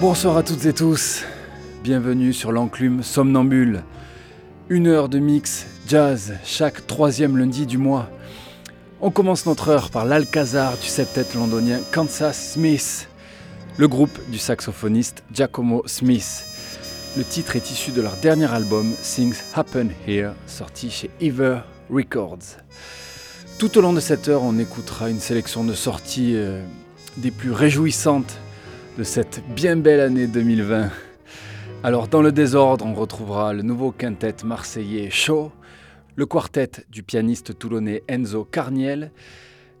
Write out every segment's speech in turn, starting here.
Bonsoir à toutes et tous, bienvenue sur l'enclume Somnambule. Une heure de mix jazz chaque troisième lundi du mois. On commence notre heure par l'Alcazar du septet londonien Kansas Smith, le groupe du saxophoniste Giacomo Smith. Le titre est issu de leur dernier album Things Happen Here, sorti chez Ever Records. Tout au long de cette heure, on écoutera une sélection de sorties euh, des plus réjouissantes de cette bien belle année 2020. Alors dans le désordre, on retrouvera le nouveau quintet marseillais Shaw, le quartet du pianiste toulonnais Enzo Carniel,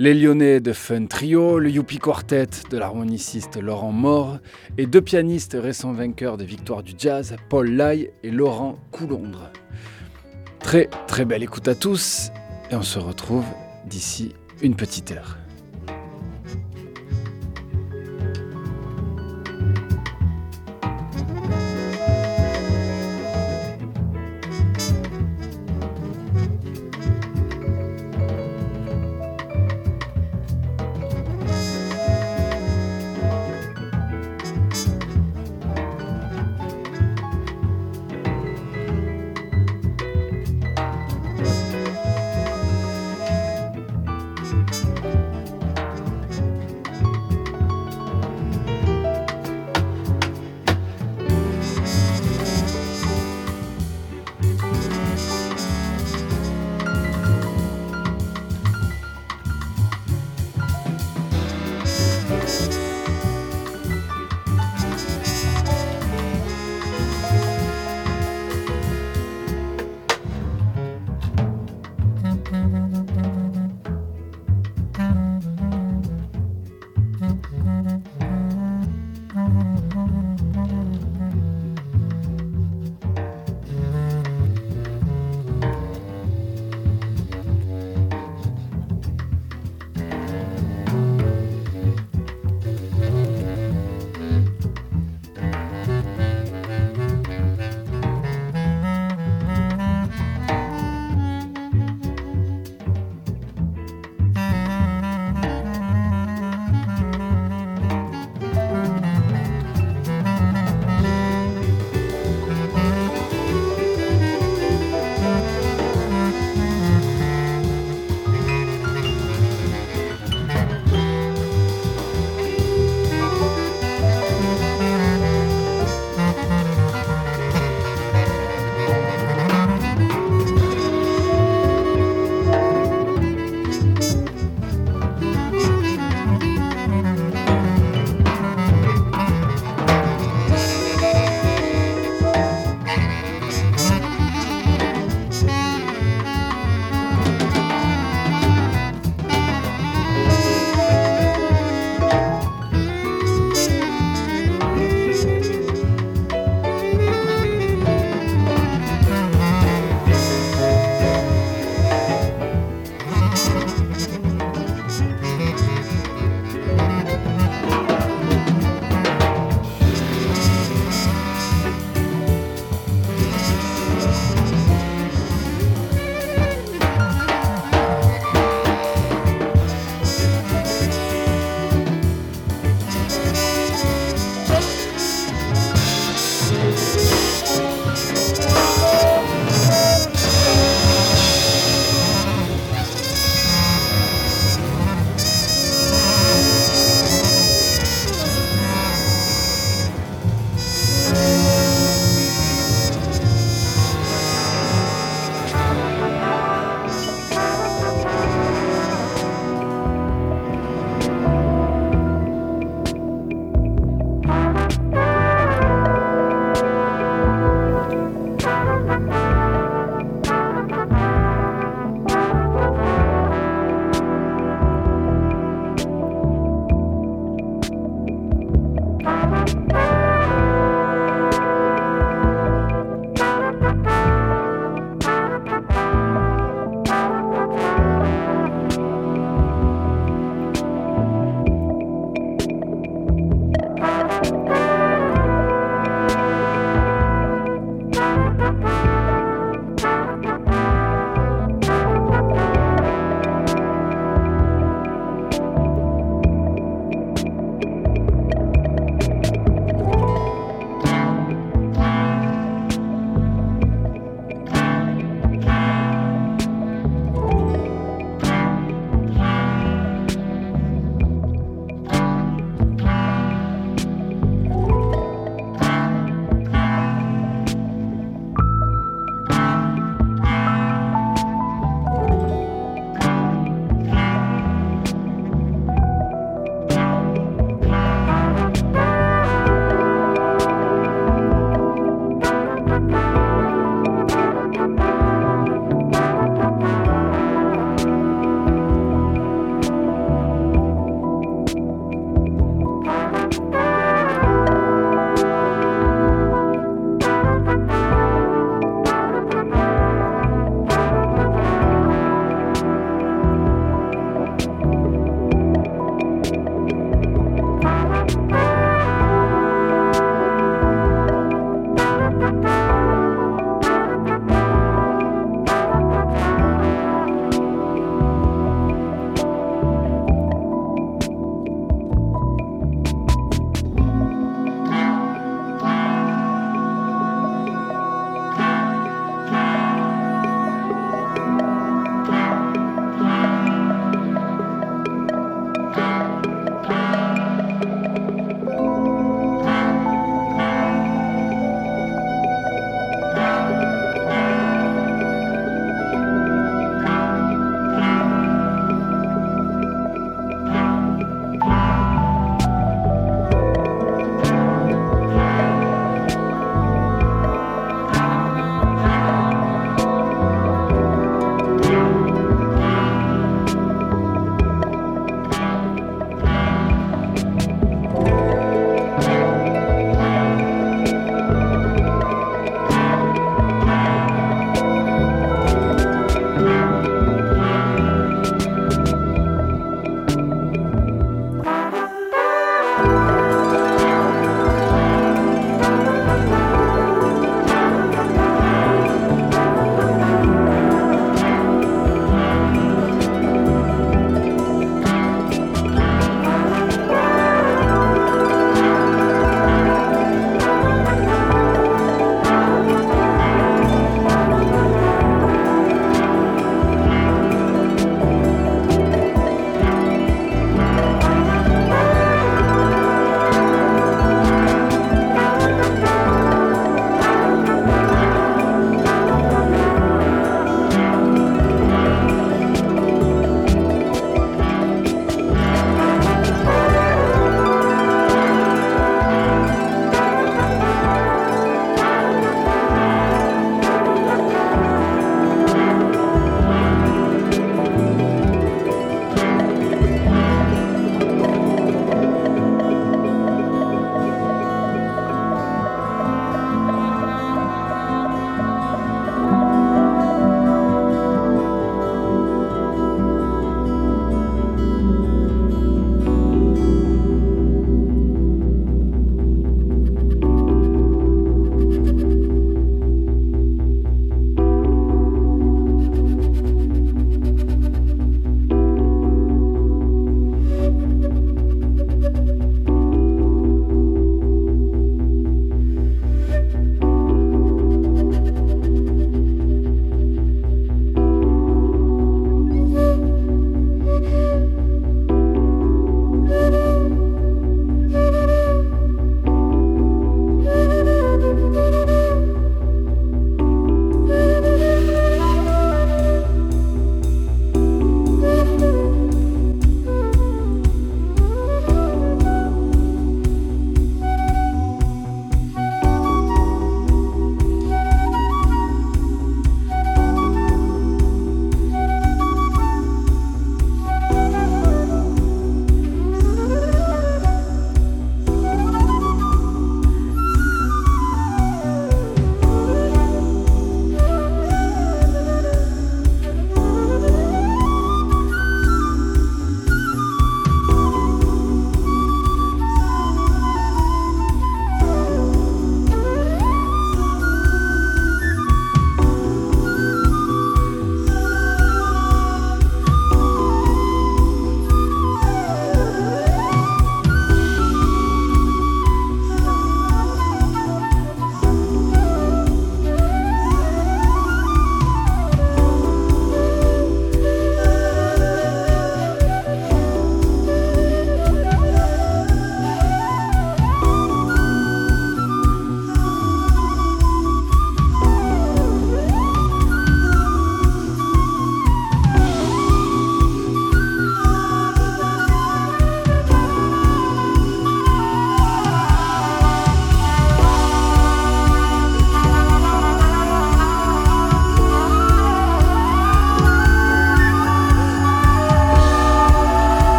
les Lyonnais de Fun Trio, le Youpi Quartet de l'harmoniciste Laurent Mort et deux pianistes récents vainqueurs des victoires du jazz, Paul Lai et Laurent Coulondre. Très très belle écoute à tous et on se retrouve d'ici une petite heure.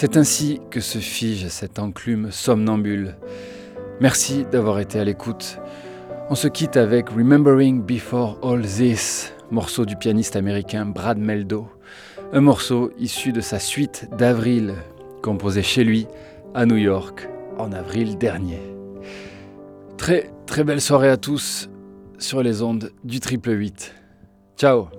C'est ainsi que se fige cette enclume somnambule. Merci d'avoir été à l'écoute. On se quitte avec Remembering Before All This, morceau du pianiste américain Brad Meldo, un morceau issu de sa suite d'avril, composé chez lui à New York en avril dernier. Très très belle soirée à tous sur les ondes du triple 8. Ciao